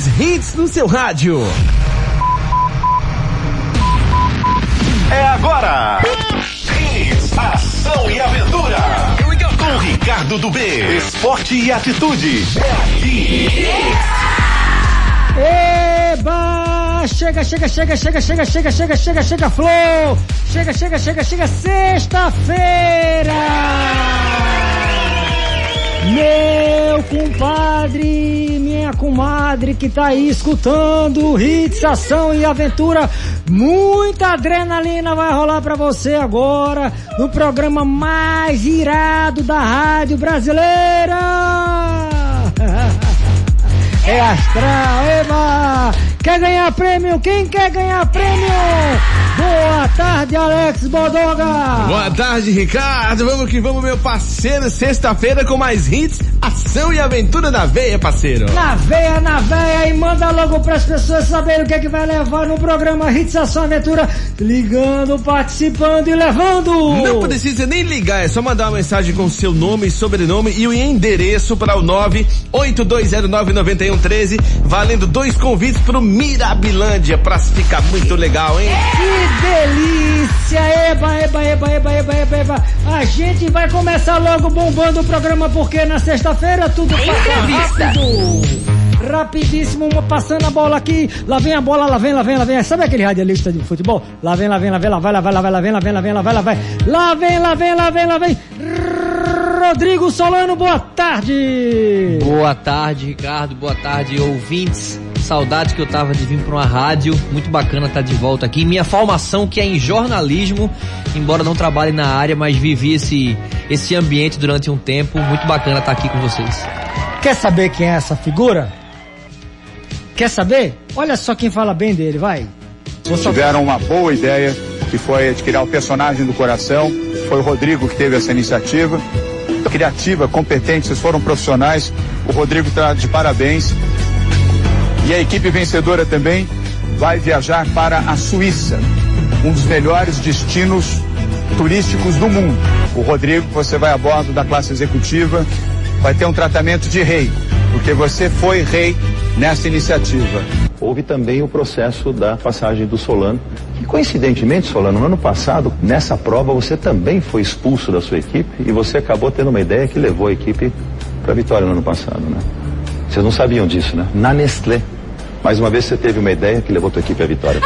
mais hits no seu rádio. É agora. Hits, ação e aventura. Com Ricardo do B. Esporte e atitude. É aqui. Eba! Chega, chega, chega, chega, chega, chega, chega, chega, chega, Flow! Chega, chega, chega, chega, sexta-feira! Meu compadre, comadre que tá aí escutando Hits, Ação e Aventura, muita adrenalina vai rolar pra você agora no programa mais irado da rádio brasileira! É astral, eba! Quer ganhar prêmio? Quem quer ganhar prêmio? Boa tarde, Alex Bodoga! Boa tarde, Ricardo. Vamos que vamos, meu parceiro. Sexta-feira com mais hits, ação e aventura na veia, parceiro. Na veia, na veia, e manda logo para as pessoas saberem o que é que vai levar no programa Hits Ação Aventura, ligando, participando e levando! Não precisa nem ligar, é só mandar uma mensagem com seu nome e sobrenome e o endereço para o 982099113, valendo dois convites pro Mirabilândia, pra ficar muito legal, hein? Que delícia! Eba, eba, eba, eba, eba, eba, eba. A gente vai começar logo bombando o programa porque na sexta-feira tudo passa rápido. Rapidíssimo, uma passando a bola aqui. Lá vem a bola, lá vem, lá vem, lá vem. Sabe aquele radialista de futebol? Lá vem, lá vem, lá vem, lá vai, lá vai, lá vai, lá vem, lá vem, lá vem, lá vai, lá vai. Lá vem, lá vem, lá vem, lá vem. Rodrigo Solano, boa tarde. Boa tarde, Ricardo. Boa tarde, ouvintes. Saudade que eu tava de vir para uma rádio. Muito bacana estar de volta aqui. Minha formação que é em jornalismo, embora não trabalhe na área, mas vivi esse esse ambiente durante um tempo. Muito bacana estar aqui com vocês. Quer saber quem é essa figura? Quer saber? Olha só quem fala bem dele, vai. Tiveram uma boa ideia, que foi adquirir o personagem do coração. Foi o Rodrigo que teve essa iniciativa. Criativa, competente, vocês foram profissionais. O Rodrigo está de parabéns. E a equipe vencedora também vai viajar para a Suíça, um dos melhores destinos turísticos do mundo. O Rodrigo, você vai a bordo da classe executiva, vai ter um tratamento de rei, porque você foi rei nessa iniciativa. Houve também o processo da passagem do Solano, que coincidentemente, Solano, no ano passado, nessa prova, você também foi expulso da sua equipe e você acabou tendo uma ideia que levou a equipe para a vitória no ano passado, né? Vocês não sabiam disso, né? Na Nestlé. Mais uma vez você teve uma ideia que levou tua equipe à vitória.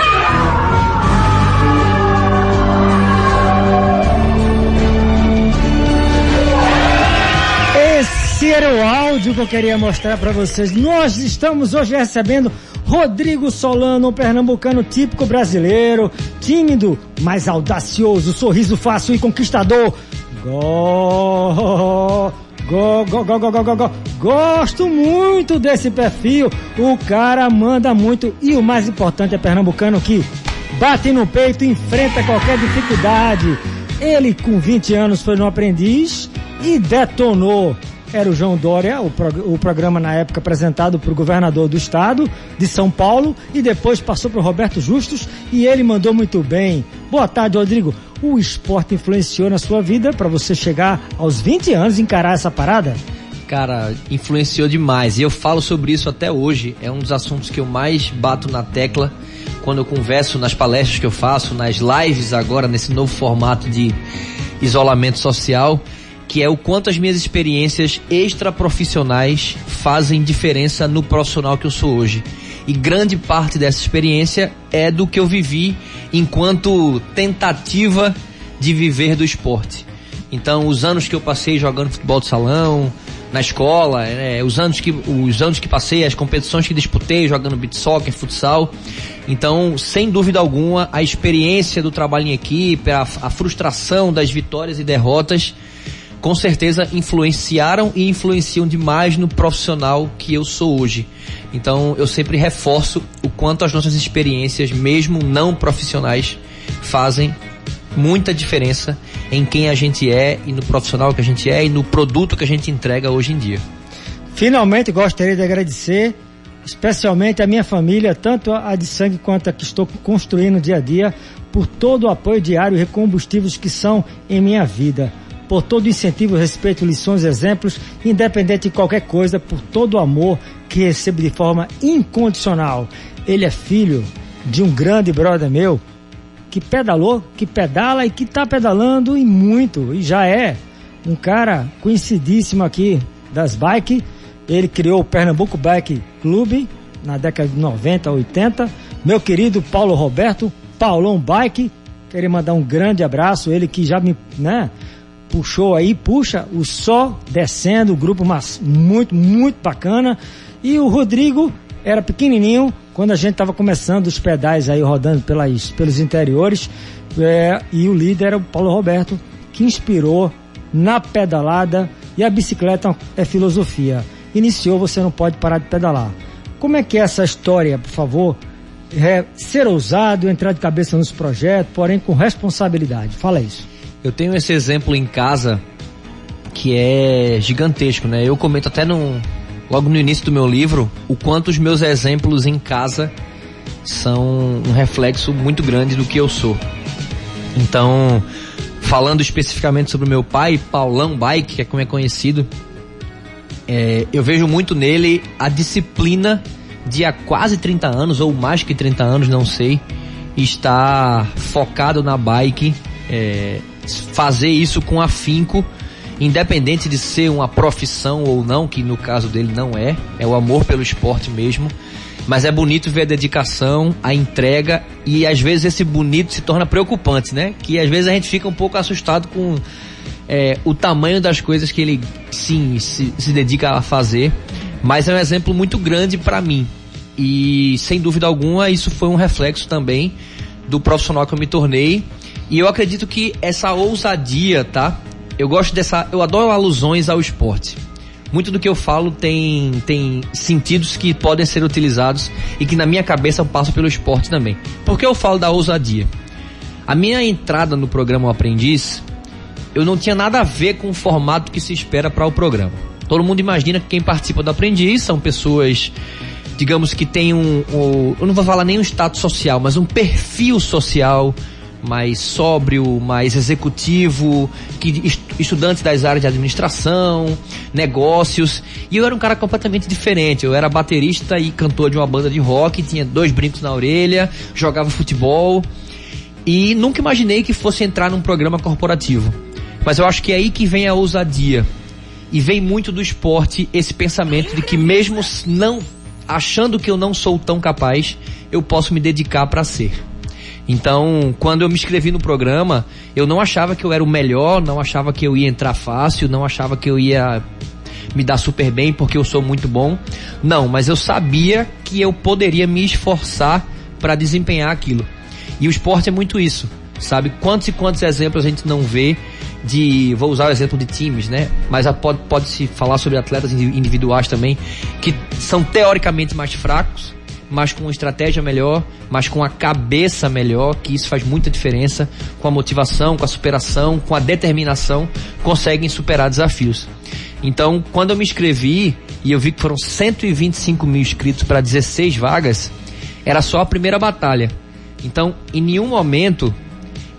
Esse era o áudio que eu queria mostrar para vocês. Nós estamos hoje recebendo Rodrigo Solano, um pernambucano típico brasileiro, tímido, mas audacioso, sorriso fácil e conquistador. Go, go, go, go, go, go, go, go. Gosto muito desse perfil. O cara manda muito e o mais importante é pernambucano que bate no peito enfrenta qualquer dificuldade. Ele com 20 anos foi no aprendiz e detonou. Era o João Dória, o, prog- o programa na época apresentado para o governador do estado de São Paulo e depois passou para o Roberto Justus e ele mandou muito bem. Boa tarde, Rodrigo. O esporte influenciou na sua vida para você chegar aos 20 anos e encarar essa parada? Cara, influenciou demais. E eu falo sobre isso até hoje. É um dos assuntos que eu mais bato na tecla quando eu converso nas palestras que eu faço, nas lives agora, nesse novo formato de isolamento social, que é o quanto as minhas experiências extraprofissionais fazem diferença no profissional que eu sou hoje. E grande parte dessa experiência é do que eu vivi enquanto tentativa de viver do esporte. Então, os anos que eu passei jogando futebol de salão, na escola, né, os anos que os anos que passei, as competições que disputei jogando beat soccer, futsal. Então, sem dúvida alguma, a experiência do trabalho em equipe, a, a frustração das vitórias e derrotas, com certeza influenciaram e influenciam demais no profissional que eu sou hoje. Então, eu sempre reforço o quanto as nossas experiências, mesmo não profissionais, fazem muita diferença em quem a gente é e no profissional que a gente é e no produto que a gente entrega hoje em dia. Finalmente gostaria de agradecer, especialmente a minha família, tanto a de sangue quanto a que estou construindo dia a dia, por todo o apoio diário e combustíveis que são em minha vida. Por todo incentivo, respeito, lições, exemplos, independente de qualquer coisa, por todo o amor que recebo de forma incondicional. Ele é filho de um grande brother meu que pedalou, que pedala e que está pedalando e muito, e já é um cara conhecidíssimo aqui das bikes. Ele criou o Pernambuco Bike Clube na década de 90, 80. Meu querido Paulo Roberto, Paulão Bike, queria mandar um grande abraço, ele que já me, né, puxou aí, puxa o Só descendo, o grupo mas muito, muito bacana. E o Rodrigo era pequenininho quando a gente estava começando os pedais aí rodando pelas, pelos interiores. É, e o líder era o Paulo Roberto, que inspirou na pedalada e a bicicleta é filosofia. Iniciou, você não pode parar de pedalar. Como é que é essa história, por favor? É ser ousado, entrar de cabeça nos projetos, porém com responsabilidade. Fala isso. Eu tenho esse exemplo em casa que é gigantesco, né? Eu comento até no, logo no início do meu livro o quanto os meus exemplos em casa são um reflexo muito grande do que eu sou. Então, falando especificamente sobre o meu pai, Paulão Bike, que é como é conhecido, é, eu vejo muito nele a disciplina de há quase 30 anos, ou mais que 30 anos, não sei, estar focado na bike, é, fazer isso com afinco, independente de ser uma profissão ou não, que no caso dele não é, é o amor pelo esporte mesmo. Mas é bonito ver a dedicação, a entrega e às vezes esse bonito se torna preocupante, né? Que às vezes a gente fica um pouco assustado com é, o tamanho das coisas que ele sim se, se dedica a fazer, mas é um exemplo muito grande para mim. E sem dúvida alguma isso foi um reflexo também do profissional que eu me tornei. E eu acredito que essa ousadia, tá? Eu gosto dessa, eu adoro alusões ao esporte. Muito do que eu falo tem, tem sentidos que podem ser utilizados e que na minha cabeça passam pelo esporte também. Por que eu falo da ousadia? A minha entrada no programa o Aprendiz eu não tinha nada a ver com o formato que se espera para o programa. Todo mundo imagina que quem participa do Aprendiz são pessoas, digamos que tem um, um, eu não vou falar nem um status social, mas um perfil social mais sóbrio, mais executivo, que estudantes das áreas de administração, negócios. E eu era um cara completamente diferente. Eu era baterista e cantor de uma banda de rock, tinha dois brincos na orelha, jogava futebol e nunca imaginei que fosse entrar num programa corporativo. Mas eu acho que é aí que vem a ousadia. E vem muito do esporte esse pensamento de que mesmo não achando que eu não sou tão capaz, eu posso me dedicar para ser. Então, quando eu me inscrevi no programa, eu não achava que eu era o melhor, não achava que eu ia entrar fácil, não achava que eu ia me dar super bem porque eu sou muito bom. Não, mas eu sabia que eu poderia me esforçar para desempenhar aquilo. E o esporte é muito isso, sabe? Quantos e quantos exemplos a gente não vê de, vou usar o exemplo de times, né? Mas pode, pode se falar sobre atletas individuais também, que são teoricamente mais fracos, mas com uma estratégia melhor, mas com a cabeça melhor, que isso faz muita diferença, com a motivação, com a superação, com a determinação, conseguem superar desafios. Então, quando eu me inscrevi e eu vi que foram 125 mil inscritos para 16 vagas, era só a primeira batalha. Então, em nenhum momento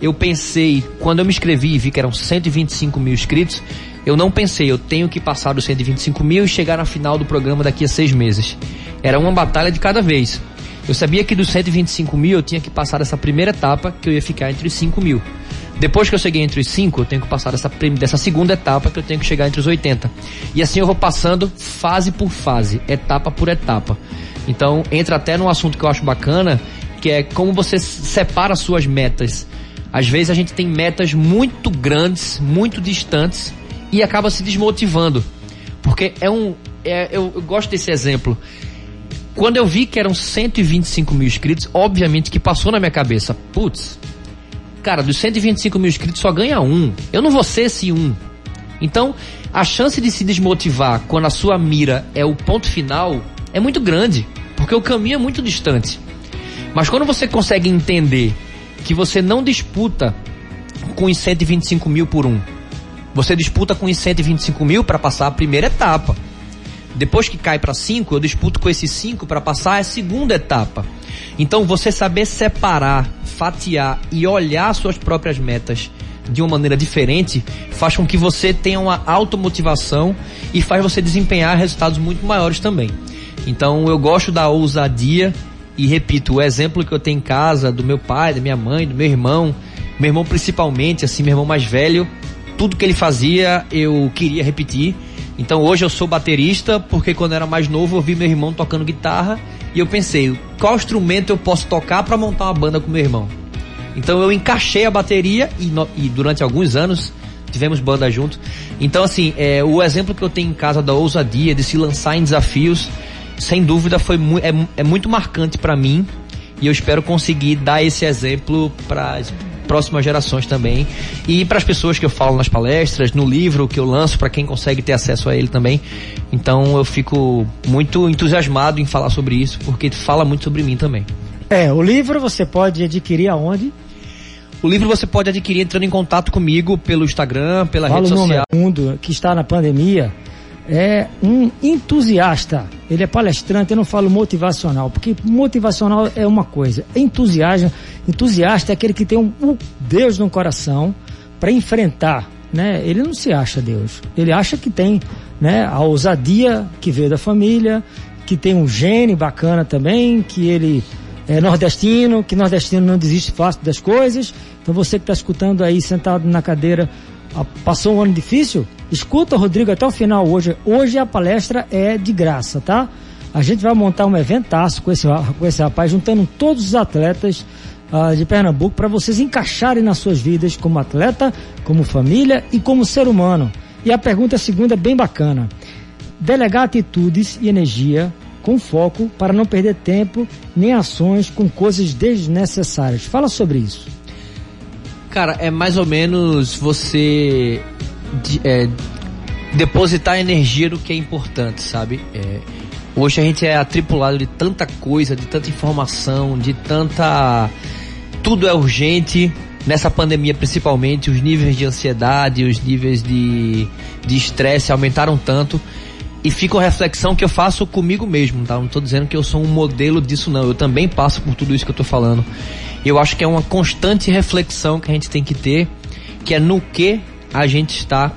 eu pensei, quando eu me inscrevi e vi que eram 125 mil inscritos, eu não pensei, eu tenho que passar dos 125 mil e chegar na final do programa daqui a seis meses. Era uma batalha de cada vez. Eu sabia que dos 125 mil eu tinha que passar essa primeira etapa, que eu ia ficar entre os 5 mil. Depois que eu cheguei entre os 5, eu tenho que passar dessa, dessa segunda etapa, que eu tenho que chegar entre os 80. E assim eu vou passando fase por fase, etapa por etapa. Então entra até num assunto que eu acho bacana, que é como você separa suas metas. Às vezes a gente tem metas muito grandes, muito distantes e acaba se desmotivando. Porque é um. É, eu, eu gosto desse exemplo. Quando eu vi que eram 125 mil inscritos, obviamente que passou na minha cabeça, putz, cara, dos 125 mil inscritos só ganha um. Eu não vou ser esse um. Então, a chance de se desmotivar quando a sua mira é o ponto final é muito grande, porque o caminho é muito distante. Mas quando você consegue entender que você não disputa com os 125 mil por um. Você disputa com os 125 mil para passar a primeira etapa. Depois que cai para 5, eu disputo com esses 5 para passar a segunda etapa. Então você saber separar, fatiar e olhar suas próprias metas de uma maneira diferente faz com que você tenha uma automotivação e faz você desempenhar resultados muito maiores também. Então eu gosto da ousadia e repito, o exemplo que eu tenho em casa do meu pai, da minha mãe, do meu irmão, meu irmão principalmente, assim, meu irmão mais velho, tudo que ele fazia eu queria repetir. Então hoje eu sou baterista porque quando eu era mais novo eu vi meu irmão tocando guitarra e eu pensei, qual instrumento eu posso tocar para montar uma banda com meu irmão? Então eu encaixei a bateria e, no, e durante alguns anos tivemos banda junto. Então assim, é, o exemplo que eu tenho em casa da ousadia, de se lançar em desafios, sem dúvida foi mu é, é muito marcante para mim e eu espero conseguir dar esse exemplo para próximas gerações também e para as pessoas que eu falo nas palestras, no livro que eu lanço para quem consegue ter acesso a ele também. Então eu fico muito entusiasmado em falar sobre isso porque fala muito sobre mim também. É, o livro você pode adquirir aonde? O livro você pode adquirir entrando em contato comigo pelo Instagram, pela Fala rede social. Mundo que está na pandemia é um entusiasta. Ele é palestrante, eu não falo motivacional, porque motivacional é uma coisa. Entusiasta, entusiasta é aquele que tem um, um Deus no coração para enfrentar, né? Ele não se acha Deus. Ele acha que tem, né, a ousadia que veio da família, que tem um gene bacana também, que ele é nordestino, que nordestino não desiste fácil das coisas. Então você que está escutando aí sentado na cadeira, passou um ano difícil, Escuta, Rodrigo, até o final hoje. Hoje a palestra é de graça, tá? A gente vai montar um eventaço com esse, com esse rapaz, juntando todos os atletas uh, de Pernambuco para vocês encaixarem nas suas vidas como atleta, como família e como ser humano. E a pergunta segunda é bem bacana. Delegar atitudes e energia com foco para não perder tempo nem ações com coisas desnecessárias. Fala sobre isso. Cara, é mais ou menos você de, é, depositar energia no que é importante, sabe? É, hoje a gente é atripulado de tanta coisa, de tanta informação, de tanta. Tudo é urgente. Nessa pandemia, principalmente, os níveis de ansiedade, os níveis de estresse aumentaram tanto. E fica uma reflexão que eu faço comigo mesmo, tá? Não estou dizendo que eu sou um modelo disso, não. Eu também passo por tudo isso que eu estou falando. Eu acho que é uma constante reflexão que a gente tem que ter, que é no que a gente está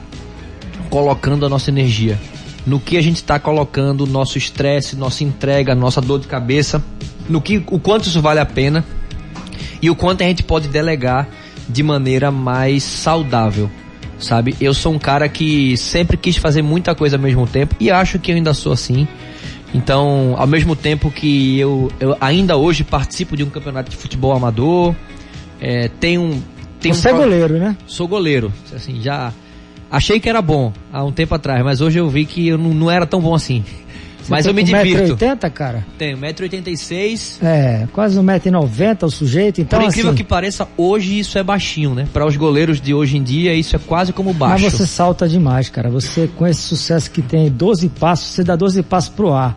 colocando a nossa energia, no que a gente está colocando nosso estresse, nossa entrega, nossa dor de cabeça, no que o quanto isso vale a pena e o quanto a gente pode delegar de maneira mais saudável, sabe? Eu sou um cara que sempre quis fazer muita coisa ao mesmo tempo e acho que eu ainda sou assim. Então, ao mesmo tempo que eu, eu ainda hoje participo de um campeonato de futebol amador, é, tenho tem Você um... é goleiro, né? Sou goleiro. Assim, já achei que era bom há um tempo atrás, mas hoje eu vi que eu não, não era tão bom assim. Você mas eu me divirto. 1,80m, cara? Tenho, 1,86m. É, quase 1,90m o sujeito, então Por incrível assim... que pareça, hoje isso é baixinho, né? Para os goleiros de hoje em dia, isso é quase como baixo. Mas você salta demais, cara. Você, com esse sucesso que tem, 12 passos, você dá 12 passos pro ar.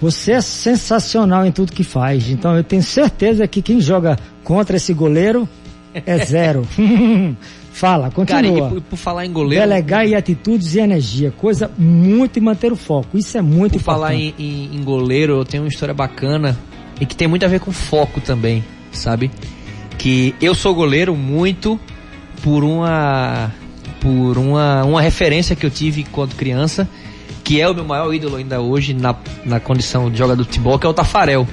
Você é sensacional em tudo que faz. Então eu tenho certeza que quem joga contra esse goleiro é zero. Fala, continua. Cara, e por, falar em goleiro. Delegar e atitudes e energia. Coisa muito e manter o foco. Isso é muito por importante. Por falar em, em, em, goleiro, eu tenho uma história bacana e que tem muito a ver com foco também, sabe? Que eu sou goleiro muito por uma. por uma, uma referência que eu tive quando criança, que é o meu maior ídolo ainda hoje na, na condição de jogador de futebol, que é o Tafarel.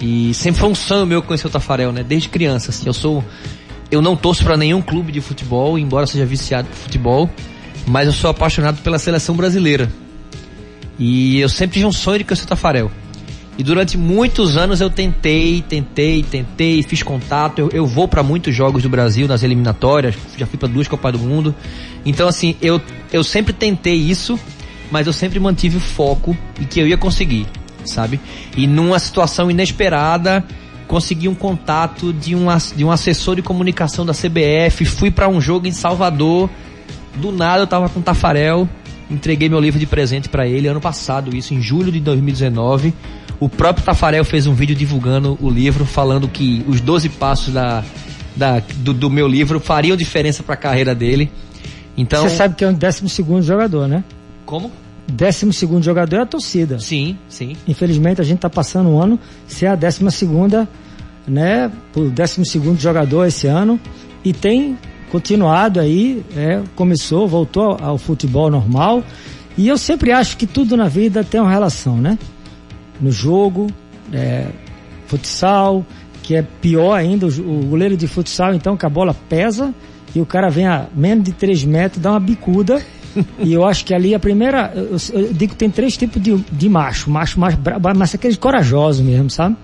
E sempre foi um sonho meu conhecer o Tafarel, né? Desde criança, assim. Eu sou. Eu não torço para nenhum clube de futebol, embora seja viciado por futebol, mas eu sou apaixonado pela seleção brasileira. E eu sempre tive um sonho de conhecer o Tafarel. E durante muitos anos eu tentei, tentei, tentei, fiz contato. Eu, eu vou para muitos jogos do Brasil nas eliminatórias, já fui para duas Copas do Mundo. Então, assim, eu, eu sempre tentei isso, mas eu sempre mantive o foco e que eu ia conseguir sabe? E numa situação inesperada, consegui um contato de um, de um assessor de comunicação da CBF, fui para um jogo em Salvador, do nada eu tava com o Tafarel, entreguei meu livro de presente para ele ano passado, isso em julho de 2019. O próprio Tafarel fez um vídeo divulgando o livro, falando que os 12 passos da, da, do, do meu livro fariam diferença para a carreira dele. Então, Você sabe que é um 12 segundo jogador, né? Como? Décimo segundo jogador é a torcida. Sim, sim. Infelizmente a gente está passando um ano ser a décima segunda, né, o décimo segundo jogador esse ano e tem continuado aí, é, começou, voltou ao futebol normal. E eu sempre acho que tudo na vida tem uma relação, né? No jogo, é, futsal, que é pior ainda, o, o goleiro de futsal, então, que a bola pesa e o cara vem a menos de 3 metros, dá uma bicuda. e eu acho que ali a primeira. Eu, eu digo que tem três tipos de, de macho. Macho mais brabo, mas aqueles corajosos mesmo, sabe?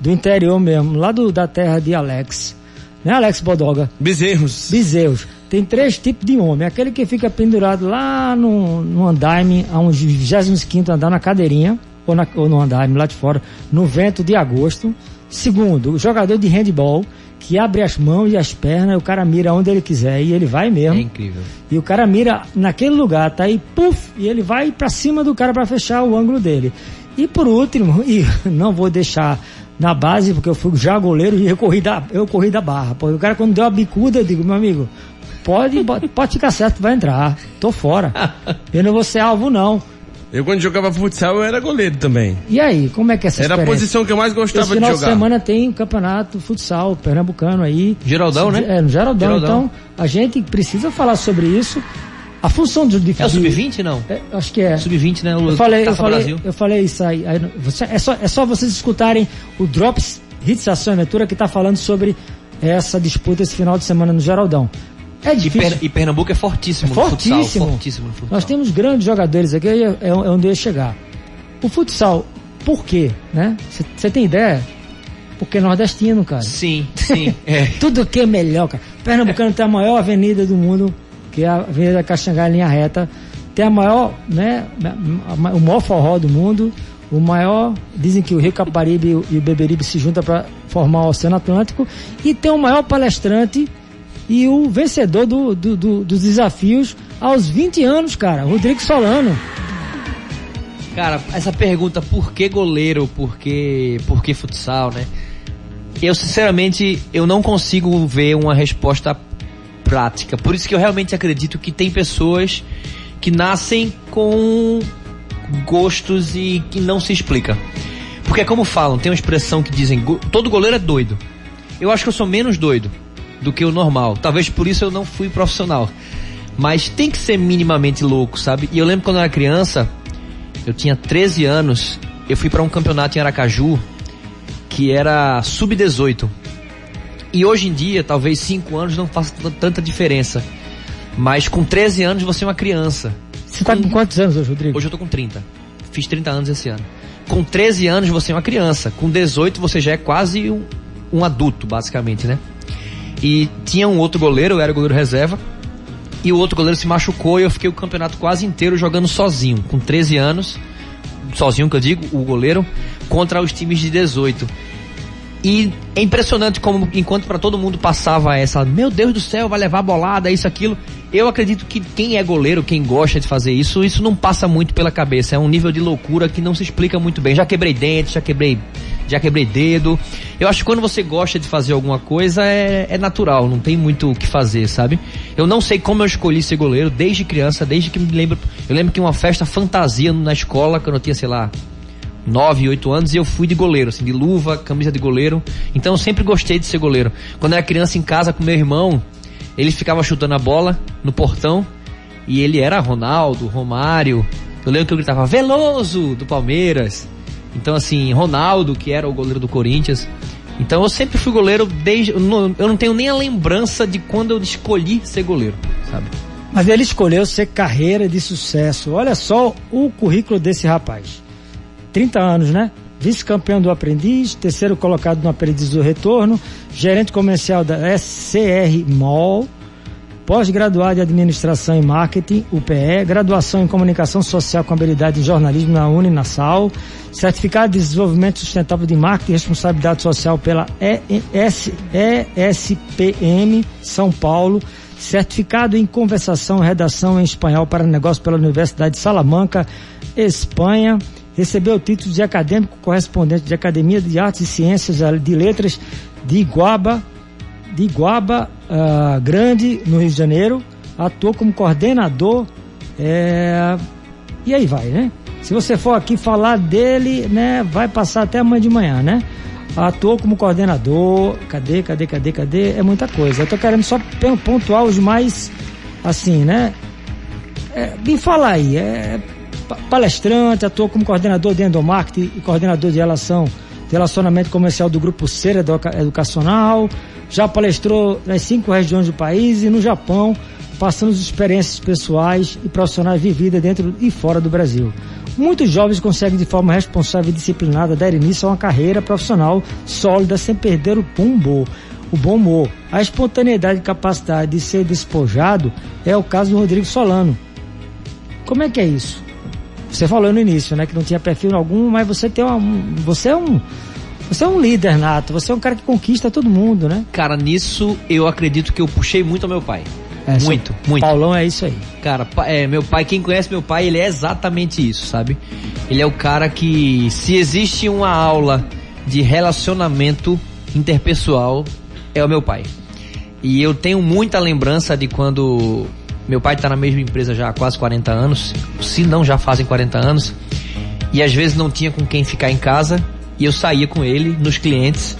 Do interior mesmo, lá do, da terra de Alex. Né, Alex Bodoga? Bezerros. Bezerros. Tem três tipos de homem. Aquele que fica pendurado lá no, no andaime, a uns 25 andar na cadeirinha, ou, na, ou no andaime lá de fora, no vento de agosto. Segundo, o jogador de handball, que abre as mãos e as pernas, o cara mira onde ele quiser e ele vai mesmo. É incrível. E o cara mira naquele lugar, tá aí, puf, e ele vai para cima do cara para fechar o ângulo dele. E por último, e não vou deixar na base, porque eu fui já goleiro e eu corri da, eu corri da barra. Pô, o cara quando deu a bicuda, eu digo, meu amigo, pode, pode ficar certo, vai entrar. Tô fora. Eu não vou ser alvo, não. Eu quando jogava futsal eu era goleiro também. E aí, como é que é essa Era a posição que eu mais gostava Esse de final jogar. de semana tem um campeonato futsal pernambucano aí. Geraldão, né? É, no Geraldão. Geraldão. Então, a gente precisa falar sobre isso. A função do de, É o de- sub-20, não? É, acho que é. Sub-20, né? O Eu falei, eu falei, Brasil. eu falei isso aí. aí você- é, só, é só vocês escutarem o Drops Hits Ação e Aventura que tá falando sobre essa disputa esse final de semana no Geraldão. É E, difícil. E Pernambuco é fortíssimo É no futsal. fortíssimo. Fortíssimo no futsal. Nós temos grandes jogadores aqui, é, é onde eu ia chegar. O futsal, por quê? Né? Você tem ideia? Porque é nordestino, cara. Sim, sim. é. Tudo que é melhor, cara. Pernambucano tem a maior avenida do mundo, que é a Avenida Caxangá em linha reta. Tem a maior, né, o maior forró do mundo. O maior, dizem que o Rio Caparibe e o- e o Beberibe se juntam para formar o Oceano Atlântico. E tem o maior palestrante e o vencedor do, do- do- dos desafios aos 20 anos, cara, Rodrigo Solano. Cara, essa pergunta, por que goleiro, por que, por que futsal, né? Eu, sinceramente, eu não consigo ver uma resposta prática. Por isso que eu realmente acredito que tem pessoas que nascem com gostos e que não se explica. Porque é como falam, tem uma expressão que dizem, "Go- todo goleiro é doido. Eu acho que eu sou menos doido do que o normal. Talvez por isso eu não fui profissional. Mas tem que ser minimamente louco, sabe? E eu lembro quando eu era criança, eu tinha 13 anos, eu fui para um campeonato em Aracaju que era sub-18. E hoje em dia, talvez 5 anos não faça tanta diferença. Mas com 13 anos você é uma criança. Você tá com quantos anos hoje, Rodrigo? Hoje eu tô com 30. Fiz 30 anos esse ano. Com 13 anos você é uma criança. Com 18 você já é quase um, um adulto, basicamente, né? E tinha um outro goleiro, eu era goleiro reserva. E o outro goleiro se machucou e eu fiquei o campeonato quase inteiro jogando sozinho. Com 13 anos, sozinho que eu digo, o goleiro, contra os times de 18. E é impressionante como, enquanto para todo mundo passava essa, meu Deus do céu, vai levar bolada, isso, aquilo. Eu acredito que quem é goleiro, quem gosta de fazer isso, isso não passa muito pela cabeça. É um nível de loucura que não se explica muito bem. Já quebrei dente, já quebrei, já quebrei dedo. Eu acho que quando você gosta de fazer alguma coisa, é, é natural, não tem muito o que fazer, sabe? Eu não sei como eu escolhi ser goleiro desde criança, desde que me lembro. Eu lembro que uma festa fantasia na escola, quando eu tinha, sei lá, 9, 8 anos e eu fui de goleiro, assim, de luva, camisa de goleiro. Então eu sempre gostei de ser goleiro. Quando eu era criança em casa com meu irmão, ele ficava chutando a bola no portão e ele era Ronaldo, Romário. Eu lembro que eu gritava Veloso do Palmeiras. Então assim, Ronaldo, que era o goleiro do Corinthians. Então eu sempre fui goleiro desde. Eu não, tenho nem a lembrança de quando eu escolhi ser goleiro, sabe? Mas ele escolheu ser carreira de sucesso. Olha só o currículo desse rapaz. 30 anos, né? Vice-campeão do Aprendiz, terceiro colocado no Aprendiz do Retorno, gerente comercial da SCR Mall, pós-graduado em Administração e Marketing, UPE, graduação em Comunicação Social com habilidade em jornalismo na Uninasal, certificado de desenvolvimento sustentável de marketing e responsabilidade social pela ES ESPM São Paulo, certificado em conversação e redação em espanhol para negócio pela Universidade de Salamanca, Espanha, recebeu o título de acadêmico correspondente de Academia de Artes e Ciências de Letras de Iguaba, de Iguaba ah, Grande, no Rio de Janeiro, atuou como coordenador, é, e aí vai, né? Se você for aqui falar dele, né, vai passar até amanhã de manhã, né? Atuou como coordenador, cadê, cadê, cadê, cadê? É muita coisa. Eu tô querendo só pontuar os mais, assim, né? É, me fala aí, é palestrante, atuou como coordenador de endomarketing e coordenador de relação, relacionamento comercial do Grupo Cera Educacional, já palestrou nas cinco regiões do país e no Japão, passando as experiências pessoais e profissionais vividas dentro e fora do Brasil. Muitos jovens conseguem de forma responsável e disciplinada dar início a uma carreira profissional sólida sem perder o bom o bom humor. A espontaneidade e capacidade de ser despojado é o caso do Rodrigo Solano. Como é que é isso? Você falou no início, né, que não tinha perfil algum, mas você tem uma, você é um você é um líder nato, você é um cara que conquista todo mundo, né? Cara, nisso eu acredito que eu puxei muito ao meu pai. É, muito, muito. Paulão é isso aí. Cara, é, meu pai, quem conhece meu pai, ele é exatamente isso, sabe? Ele é o cara que, se existe uma aula de relacionamento interpessoal, é o meu pai. E eu tenho muita lembrança de quando meu pai está na mesma empresa já há quase 40 anos, se não já fazem 40 anos, e às vezes não tinha com quem ficar em casa, e eu saía com ele nos clientes.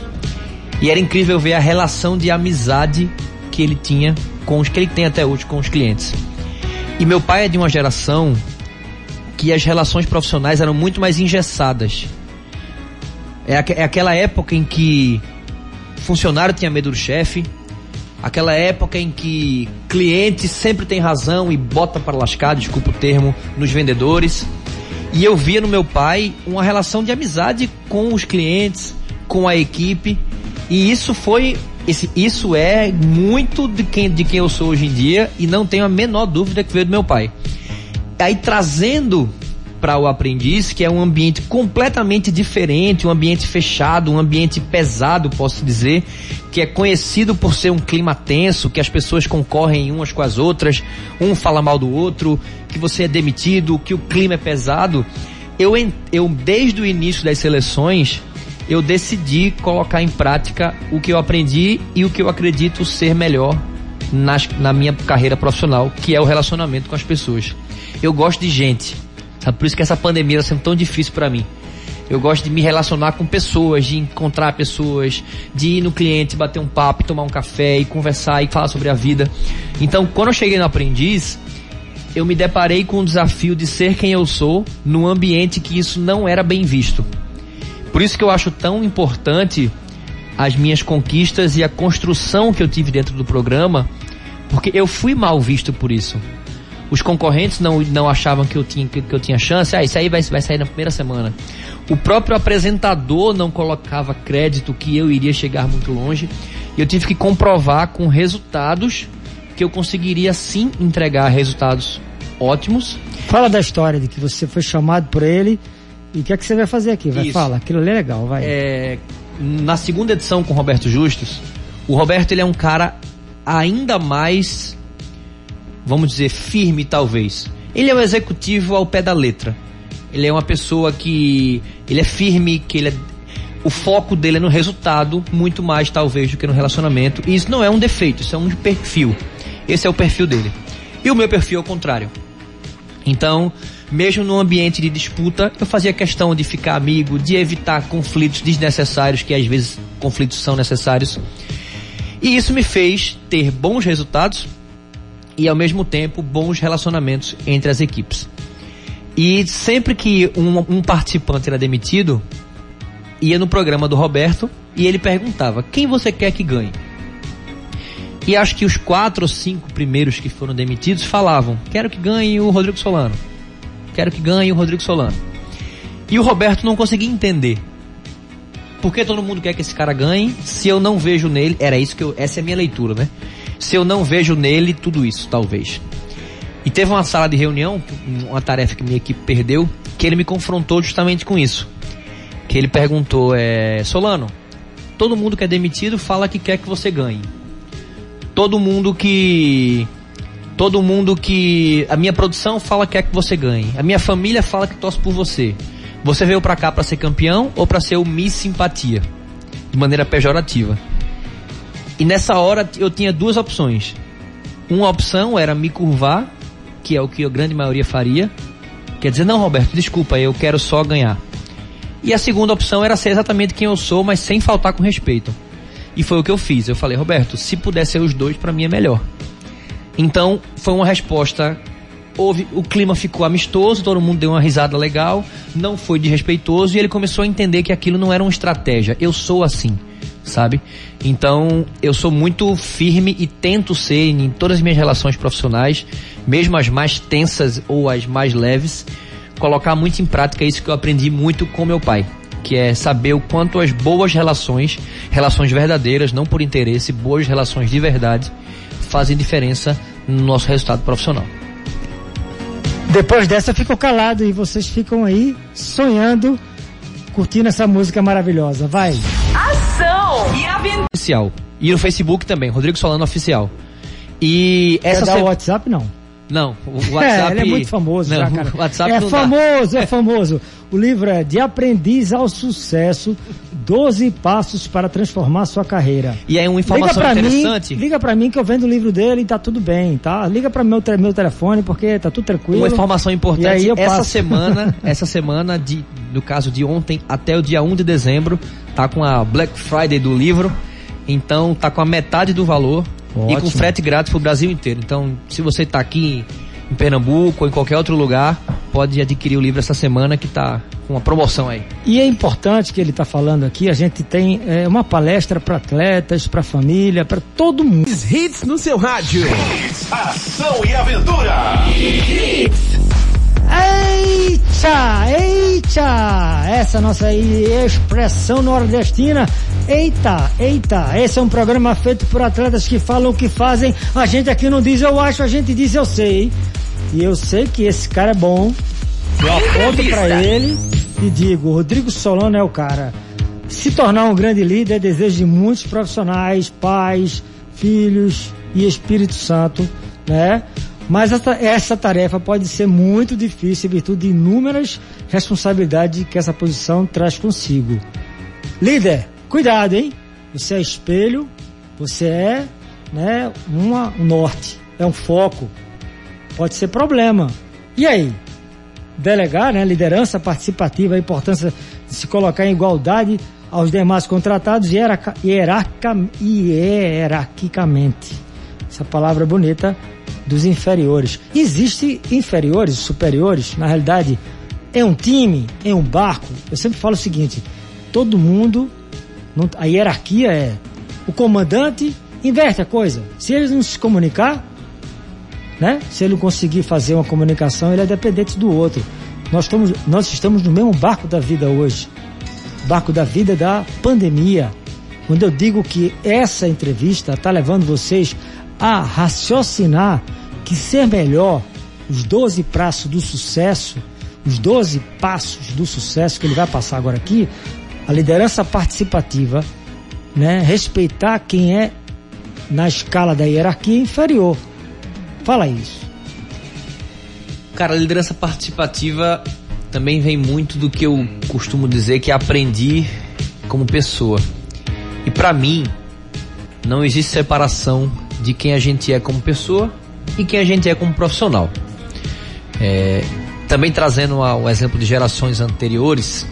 E era incrível ver a relação de amizade que ele tinha com os que ele tem até hoje com os clientes. E meu pai é de uma geração que as relações profissionais eram muito mais engessadas. É, é aquela época em que funcionário tinha medo do chefe, aquela época em que cliente sempre tem razão e bota para lascar, desculpa o termo, nos vendedores. E eu via no meu pai uma relação de amizade com os clientes, com a equipe. E isso foi. Esse, isso é muito de quem, de quem eu sou hoje em dia e não tenho a menor dúvida que veio do meu pai. Aí trazendo para o aprendiz, que é um ambiente completamente diferente, um ambiente fechado, um ambiente pesado, posso dizer, que é conhecido por ser um clima tenso, que as pessoas concorrem umas com as outras, um fala mal do outro, que você é demitido, que o clima é pesado. Eu, eu desde o início das seleções, eu decidi colocar em prática o que eu aprendi e o que eu acredito ser melhor nas, na minha carreira profissional, que é o relacionamento com as pessoas. Eu gosto de gente. Sabe? Por isso que essa pandemia está sendo tão difícil para mim. Eu gosto de me relacionar com pessoas, de encontrar pessoas, de ir no cliente, bater um papo, tomar um café e conversar e falar sobre a vida. Então, quando eu cheguei no aprendiz, eu me deparei com o desafio de ser quem eu sou num ambiente que isso não era bem visto. Por isso que eu acho tão importante as minhas conquistas e a construção que eu tive dentro do programa, porque eu fui mal visto por isso os concorrentes não, não achavam que eu tinha, que, que eu tinha chance, ah, isso aí vai, vai sair na primeira semana. O próprio apresentador não colocava crédito que eu iria chegar muito longe. E eu tive que comprovar com resultados que eu conseguiria sim entregar resultados ótimos. Fala da história de que você foi chamado por ele e o que é que você vai fazer aqui? Vai, fala, aquilo ali é legal, vai. É, na segunda edição com o Roberto Justus, o Roberto ele é um cara ainda mais vamos dizer, firme talvez. Ele é um executivo ao pé da letra. Ele é uma pessoa que ele é firme, que ele é, o foco dele é no resultado muito mais talvez do que no relacionamento. E isso não é um defeito, isso é um perfil. Esse é o perfil dele. E o meu perfil é o contrário. Então, mesmo no ambiente de disputa, eu fazia questão de ficar amigo, de evitar conflitos desnecessários, que às vezes conflitos são necessários. E isso me fez ter bons resultados e ao mesmo tempo bons relacionamentos entre as equipes. E sempre que um, um participante era demitido, ia no programa do Roberto e ele perguntava: quem você quer que ganhe? E acho que os quatro ou cinco primeiros que foram demitidos falavam: quero que ganhe o Rodrigo Solano. Quero que ganhe o Rodrigo Solano. E o Roberto não conseguia entender. Por que todo mundo quer que esse cara ganhe se eu não vejo nele? Era isso que eu. Essa é a minha leitura, né? se eu não vejo nele tudo isso, talvez. E teve uma sala de reunião, uma tarefa que minha equipe perdeu, que ele me confrontou justamente com isso. Que ele perguntou, é, Solano, todo mundo que é demitido fala que quer que você ganhe. Todo mundo que todo mundo que a minha produção fala que quer que você ganhe. A minha família fala que torce por você. Você veio para cá para ser campeão ou para ser o Miss Simpatia? De maneira pejorativa. E nessa hora eu tinha duas opções. Uma opção era me curvar, que é o que a grande maioria faria, Quer dizer, não, Roberto, desculpa, eu quero só ganhar. E a segunda opção era ser exatamente quem eu sou, mas sem faltar com respeito. E foi o que eu fiz. Eu falei, Roberto, se puder ser os dois, para mim é melhor. Então, foi uma resposta. Houve, o clima ficou amistoso, todo mundo deu uma risada legal, não foi desrespeitoso e ele começou a entender que aquilo não era uma estratégia. Eu sou assim, sabe? Então, eu sou muito firme e tento ser em todas as minhas relações profissionais, mesmo as mais tensas ou as mais leves, colocar muito em prática isso que eu aprendi muito com meu pai que é saber o quanto as boas relações, relações verdadeiras, não por interesse, boas relações de verdade, fazem diferença no nosso resultado profissional. Depois dessa eu fico calado e vocês ficam aí sonhando, curtindo essa música maravilhosa. Vai. Ação e aventura. Oficial. E no Facebook também, Rodrigo Solano Oficial. E essa Quer dar o WhatsApp não? Não, o WhatsApp. É, ele é muito famoso não, já, cara. O WhatsApp é famoso, dá. é famoso. O livro é De Aprendiz ao Sucesso, 12 passos para transformar sua carreira. E aí uma informação liga interessante. Mim, liga pra mim que eu vendo o livro dele e tá tudo bem, tá? Liga pra meu, meu telefone porque tá tudo tranquilo. Uma informação E importante, aí eu essa passo. semana, essa semana de, no caso de ontem até o dia 1 de dezembro, tá com a Black Friday do livro, então tá com a metade do valor e com Ótimo. frete grátis pro Brasil inteiro. Então, se você tá aqui em Pernambuco ou em qualquer outro lugar, pode adquirir o livro essa semana que tá com uma promoção aí. E é importante que ele está falando aqui, a gente tem é, uma palestra para atletas, para família, para todo mundo. Hits no seu rádio. Ação e aventura. Eita, eita, essa nossa aí expressão nordestina. Eita, eita, esse é um programa feito por atletas que falam o que fazem. A gente aqui não diz eu acho, a gente diz eu sei. E eu sei que esse cara é bom. Eu aponto pra ele e digo, Rodrigo Solano é o cara. Se tornar um grande líder é desejo de muitos profissionais, pais, filhos e Espírito Santo, né? Mas essa, essa tarefa pode ser muito difícil em virtude de inúmeras responsabilidades que essa posição traz consigo. Líder, cuidado, hein? Você é espelho, você é, né, uma, um norte, é um foco. Pode ser problema. E aí? Delegar, né, liderança participativa, a importância de se colocar em igualdade aos demais contratados hierarca, hierarquicamente. Essa palavra bonita dos inferiores. Existe inferiores, superiores, na realidade, é um time, é um barco. Eu sempre falo o seguinte: todo mundo, a hierarquia é o comandante inverte a coisa. Se eles não se comunicar, né? Se ele conseguir fazer uma comunicação, ele é dependente do outro. Nós estamos, nós estamos no mesmo barco da vida hoje. Barco da vida da pandemia. Quando eu digo que essa entrevista está levando vocês a raciocinar que ser melhor, os 12 passos do sucesso, os 12 passos do sucesso que ele vai passar agora aqui, a liderança participativa, né? Respeitar quem é na escala da hierarquia inferior. Fala isso. Cara, a liderança participativa também vem muito do que eu costumo dizer que aprendi como pessoa. E pra mim, não existe separação de quem a gente é como pessoa e quem a gente é como profissional. É, também trazendo o exemplo de gerações anteriores,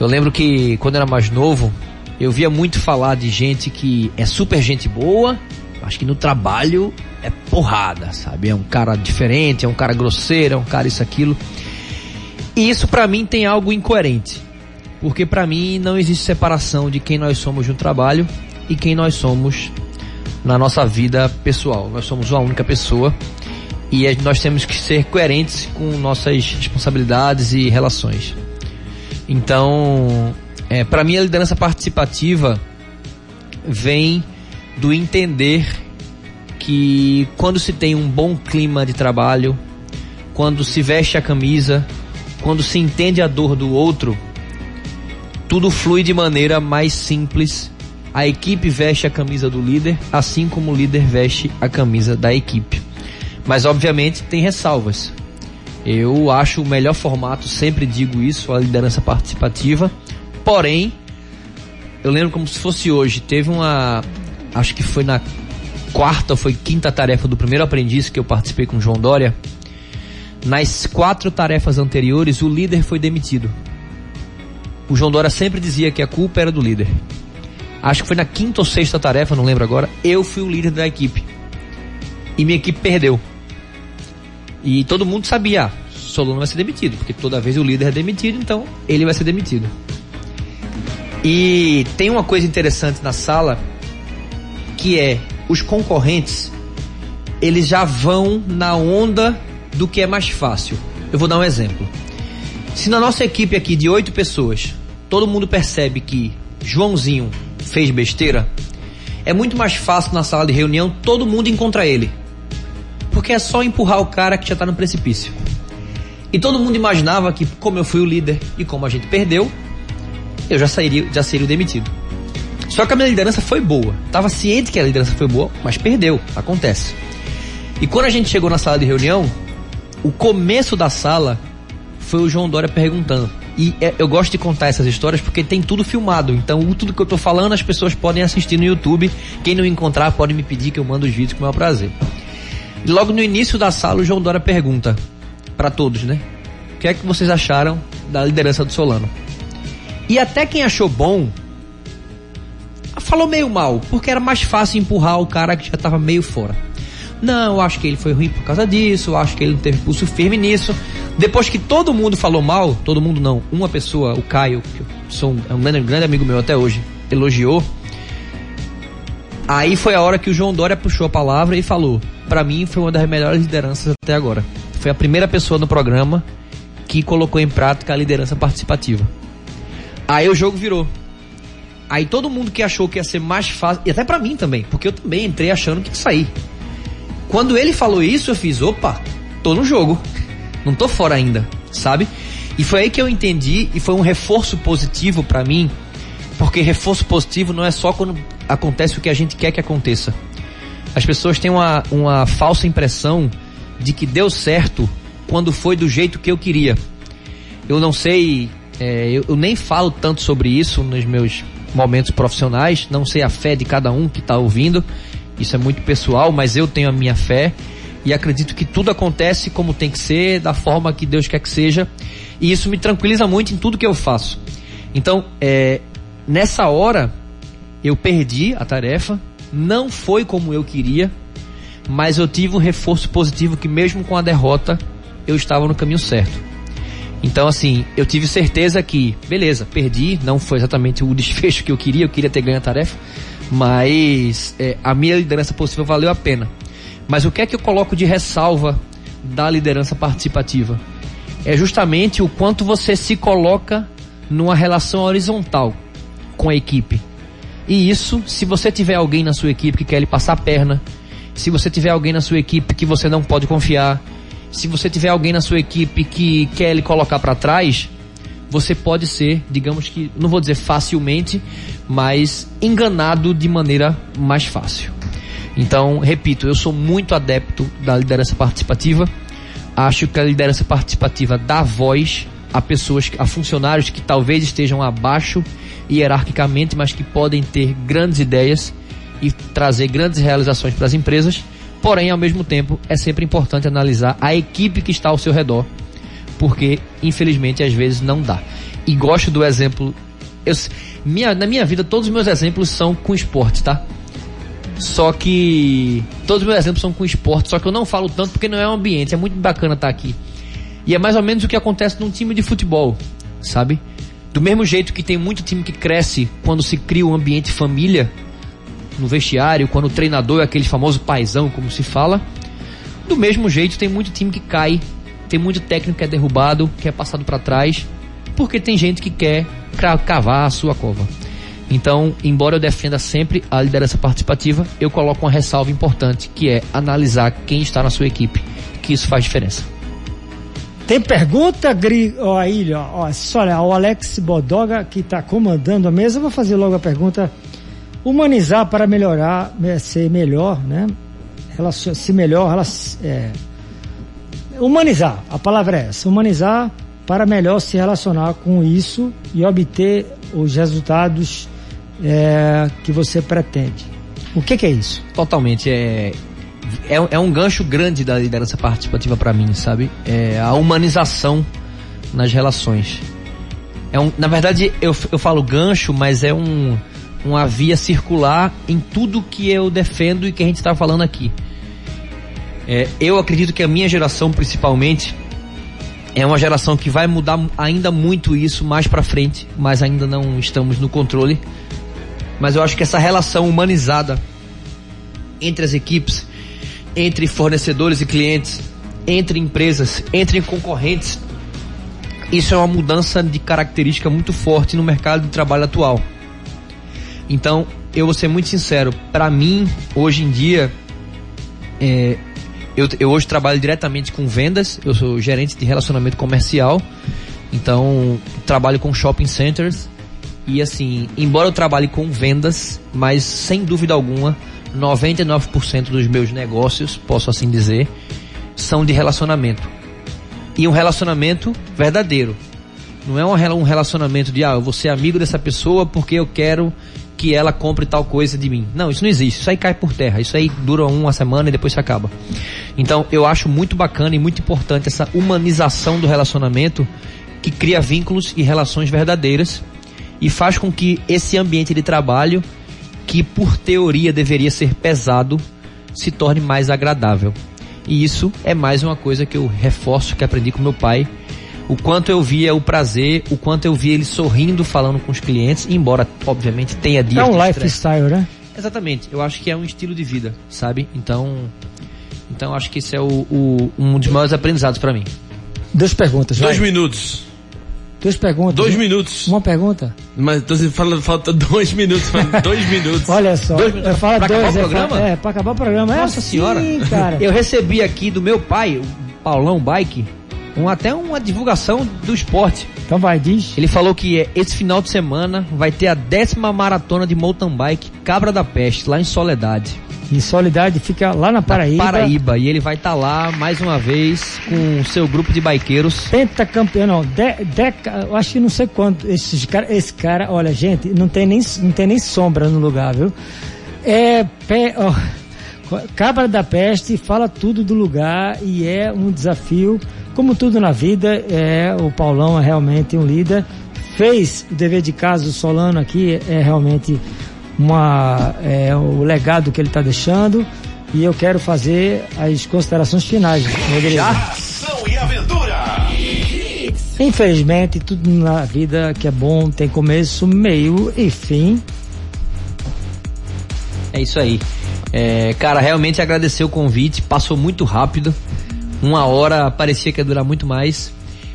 eu lembro que quando era mais novo, eu via muito falar de gente que é super gente boa, acho que no trabalho é porrada, sabe? É um cara diferente, é um cara grosseiro, é um cara isso, aquilo. E isso pra mim tem algo incoerente. Porque pra mim não existe separação de quem nós somos no trabalho e quem nós somos na nossa vida pessoal. Nós somos uma única pessoa e nós temos que ser coerentes com nossas responsabilidades e relações. Então, é, para mim a liderança participativa vem do entender que quando se tem um bom clima de trabalho, quando se veste a camisa, quando se entende a dor do outro, tudo flui de maneira mais simples. A equipe veste a camisa do líder, assim como o líder veste a camisa da equipe. Mas obviamente tem ressalvas. Eu acho o melhor formato, sempre digo isso, a liderança participativa. Porém, eu lembro como se fosse hoje, teve uma, acho que foi na quarta foi quinta tarefa do primeiro aprendiz que eu participei com o João Dória. nas quatro tarefas anteriores, o líder foi demitido. O João Dória sempre dizia que a culpa era do líder. Acho que foi na quinta ou sexta tarefa, não lembro agora. Eu fui o líder da equipe. E minha equipe perdeu. E todo mundo sabia, ah, Solano vai ser demitido, porque toda vez o líder é demitido, então ele vai ser demitido. E tem uma coisa interessante na sala, que é os concorrentes, eles já vão na onda do que é mais fácil. Eu vou dar um exemplo. Se na nossa equipe aqui de oito pessoas, todo mundo percebe que Joãozinho fez besteira, é muito mais fácil na sala de reunião todo mundo encontrar ele. Porque é só empurrar o cara que já tá no precipício. E todo mundo imaginava que, como eu fui o líder e como a gente perdeu, eu já sairia, já seria demitido. Só que a minha liderança foi boa. Tava ciente que a liderança foi boa, mas perdeu. Acontece. E quando a gente chegou na sala de reunião, o começo da sala foi o João Dória perguntando. E é, eu gosto de contar essas histórias porque tem tudo filmado. Então, tudo que eu tô falando, as pessoas podem assistir no YouTube. Quem não encontrar, pode me pedir que eu mando os vídeos com o maior prazer. Logo no início da sala, o João Dória pergunta: para todos, né? O que é que vocês acharam da liderança do Solano? E até quem achou bom falou meio mal, porque era mais fácil empurrar o cara que já estava meio fora. Não, acho que ele foi ruim por causa disso, acho que ele não teve pulso firme nisso. Depois que todo mundo falou mal, todo mundo não, uma pessoa, o Caio, que sou um, é um grande amigo meu até hoje, elogiou. Aí foi a hora que o João Dória puxou a palavra e falou: para mim foi uma das melhores lideranças até agora foi a primeira pessoa no programa que colocou em prática a liderança participativa. Aí o jogo virou. Aí todo mundo que achou que ia ser mais fácil, e até para mim também, porque eu também entrei achando que ia sair. Quando ele falou isso, eu fiz, opa, tô no jogo. Não tô fora ainda, sabe? E foi aí que eu entendi e foi um reforço positivo para mim, porque reforço positivo não é só quando acontece o que a gente quer que aconteça. As pessoas têm uma, uma falsa impressão de que deu certo quando foi do jeito que eu queria. Eu não sei, é, eu, eu, nem falo tanto sobre isso nos meus momentos profissionais, não sei a fé de cada um que está ouvindo, isso é muito pessoal, mas eu tenho a minha fé e acredito que tudo acontece como tem que ser, da forma que Deus quer que seja, e isso me tranquiliza muito em tudo que eu faço. Então, é, nessa hora, eu perdi a tarefa, não foi como eu queria, mas eu tive um reforço positivo que mesmo com a derrota eu estava no caminho certo. Então assim, eu tive certeza que, beleza, perdi, não foi exatamente o desfecho que eu queria, eu queria ter ganho a tarefa, mas é, a minha liderança possível valeu a pena. Mas o que é que eu coloco de ressalva da liderança participativa? É justamente o quanto você se coloca numa relação horizontal com a equipe. E isso, se você tiver alguém na sua equipe que quer lhe passar a perna, se você tiver alguém na sua equipe que você não pode confiar, se você tiver alguém na sua equipe que quer lhe colocar para trás, você pode ser, digamos que, não vou dizer facilmente, mas enganado de maneira mais fácil. Então, repito, eu sou muito adepto da liderança participativa. Acho que a liderança participativa dá voz a pessoas, a funcionários que talvez estejam abaixo hierarquicamente, mas que podem ter grandes ideias e trazer grandes realizações para as empresas. Porém, ao mesmo tempo, é sempre importante analisar a equipe que está ao seu redor, porque infelizmente às vezes não dá. E gosto do exemplo. Eu, minha, na minha vida, todos os meus exemplos são com esporte, tá? Só que. Todos os meus exemplos são com esporte, só que eu não falo tanto porque não é um ambiente. É muito bacana estar aqui. E é mais ou menos o que acontece num time de futebol, sabe? Do mesmo jeito que tem muito time que cresce quando se cria um ambiente família, no vestiário, quando o treinador é aquele famoso paizão, como se fala. Do mesmo jeito, tem muito time que cai, tem muito técnico que é derrubado, que é passado para trás, porque tem gente que quer cavar a sua cova. Então, embora eu defenda sempre a liderança participativa, eu coloco uma ressalva importante, que é analisar quem está na sua equipe, que isso faz diferença. Tem pergunta, Gri... ó, aí, ó, olha, o Alex Bodoga, que está comandando a mesa, eu vou fazer logo a pergunta Humanizar para melhorar, ser melhor, né? se melhor, ela, é, humanizar, a palavra é essa, humanizar para melhor se relacionar com isso e obter os resultados é, que você pretende. O que, que, é isso? Totalmente. É, é, é um gancho grande da liderança participativa para mim, sabe? É a humanização nas relações. É um, na verdade, eu, eu falo gancho, mas é um, uma via circular em tudo que eu defendo e que a gente está falando aqui. É, eu acredito que a minha geração, principalmente, é uma geração que vai mudar ainda muito isso mais para frente, mas ainda não estamos no controle. Mas eu acho que essa relação humanizada entre as equipes, entre fornecedores e clientes, entre empresas, entre concorrentes, isso é uma mudança de característica muito forte no mercado de trabalho atual. Então, eu vou ser muito sincero, para mim, hoje em dia, é, eu, eu hoje trabalho diretamente com vendas, eu sou gerente de relacionamento comercial, então trabalho com shopping centers e assim, embora eu trabalhe com vendas, mas sem dúvida alguma, 99% dos meus negócios, posso assim dizer, são de relacionamento. E um relacionamento verdadeiro. Não é um relacionamento de, ah, eu vou ser amigo dessa pessoa porque eu quero que ela compre tal coisa de mim. Não, isso não existe. Isso aí cai por terra. Isso aí dura uma semana e depois se acaba. Então, eu acho muito bacana e muito importante essa humanização do relacionamento que cria vínculos e relações verdadeiras e faz com que esse ambiente de trabalho, que por teoria deveria ser pesado, se torne mais agradável. E isso é mais uma coisa que eu reforço que aprendi com meu pai o quanto eu via o prazer, o quanto eu via ele sorrindo falando com os clientes, embora obviamente tenha dias É um lifestyle, né? Exatamente. Eu acho que é um estilo de vida, sabe? Então, então acho que esse é o, o um dos maiores aprendizados para mim. Duas perguntas. Dois vai. minutos. Duas perguntas. Dois minutos. Uma pergunta. Mas tô falando, falta dois minutos. dois minutos. Olha só. Dois. Eu falo Pra dois. acabar o eu programa? falo- é, pra acabar o programa. Nossa é senhora. Sim, cara. Eu recebi aqui do meu pai, o Paulão Bike, um, até uma divulgação do esporte. Então vai, diz. Ele falou que é, esse final de semana vai ter a décima maratona de mountain bike Cabra da Peste, lá em Soledade. E Solidade fica lá na Paraíba. Paraíba. E ele vai estar lá mais uma vez com o seu grupo de bikeiros. Pentacampeão, não, de, deca, eu acho que não sei quanto. Esses cara, esse cara, olha, gente, não tem nem, não tem nem sombra no lugar, viu? É, pé, ó, cabra da peste, fala tudo do lugar e é um desafio. Como tudo na vida, é, o Paulão é realmente um líder. Fez o dever de casa, o Solano aqui é realmente uma, é, o legado que ele está deixando. E eu quero fazer as considerações finais. Ação e aventura. Infelizmente, tudo na vida que é bom tem começo, meio e fim. É isso aí. É, cara, realmente agradecer o convite. Passou muito rápido. Uma hora parecia que ia durar muito mais.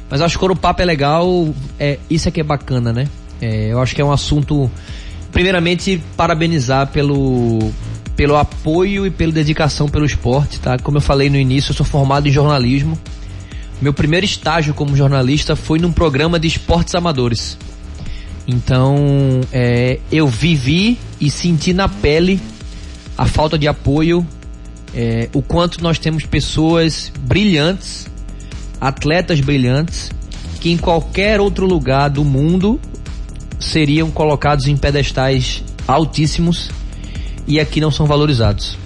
Mas eu acho que quando o papo é legal, é, isso é que é bacana, né? É, eu acho que é um assunto. Primeiramente, parabenizar pelo, pelo apoio e pela dedicação pelo esporte, tá? Como eu falei no início, eu sou formado em jornalismo. Meu primeiro estágio como jornalista foi num programa de esportes amadores. Então, é, eu vivi e senti na pele a falta de apoio, é, o quanto nós temos pessoas brilhantes, atletas brilhantes, que em qualquer outro lugar do mundo seriam colocados em pedestais altíssimos e aqui não são valorizados.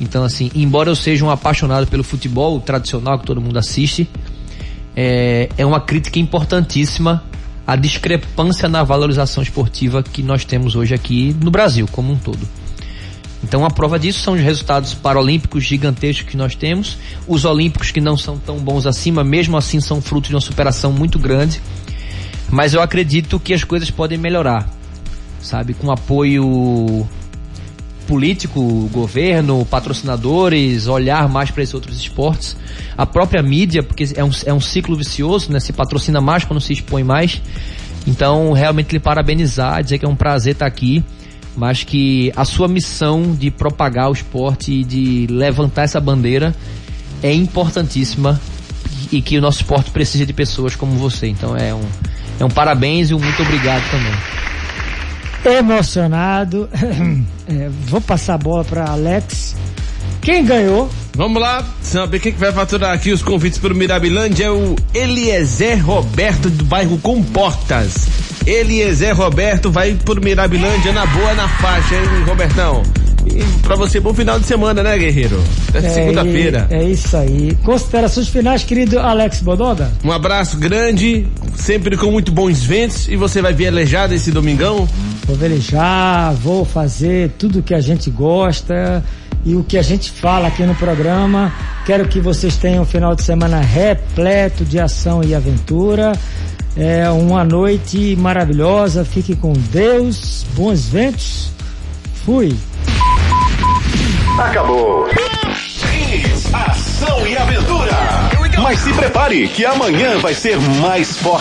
Então, assim, embora eu seja um apaixonado pelo futebol tradicional que todo mundo assiste, é, é uma crítica importantíssima a discrepância na valorização esportiva que nós temos hoje aqui no Brasil como um todo. Então a prova disso são os resultados paralímpicos gigantescos que nós temos, os olímpicos que não são tão bons acima, mesmo assim são frutos de uma superação muito grande. Mas eu acredito que as coisas podem melhorar, sabe, com apoio político, governo, patrocinadores, olhar mais para esses outros esportes, a própria mídia, porque é um, é um ciclo vicioso, né? Se patrocina mais quando se expõe mais. Então, realmente lhe parabenizar, dizer que é um prazer estar aqui, mas que a sua missão de propagar o esporte e de levantar essa bandeira é importantíssima e que o nosso esporte precisa de pessoas como você. Então é um, é um parabéns e um muito obrigado também. Emocionado. É, vou passar a bola para Alex. Quem ganhou? Vamos lá, saber quem que vai faturar aqui os convites para o Mirabilândia é o Eliezer Roberto do bairro Comportas. Eliezer Roberto vai pro Mirabilândia na boa na faixa, hein, Robertão? E pra você, bom final de semana, né, guerreiro? Até segunda-feira. É isso aí. Considerações finais, querido Alex Bodoga? Um abraço grande, sempre com muito bons ventos. E você vai velejar esse domingão? Vou velejar, vou fazer tudo que a gente gosta e o que a gente fala aqui no programa. Quero que vocês tenham um final de semana repleto de ação e aventura. É uma noite maravilhosa. Fique com Deus. Bons ventos. Fui. Acabou. Hits, ação e aventura. Mas se prepare que amanhã vai ser mais forte.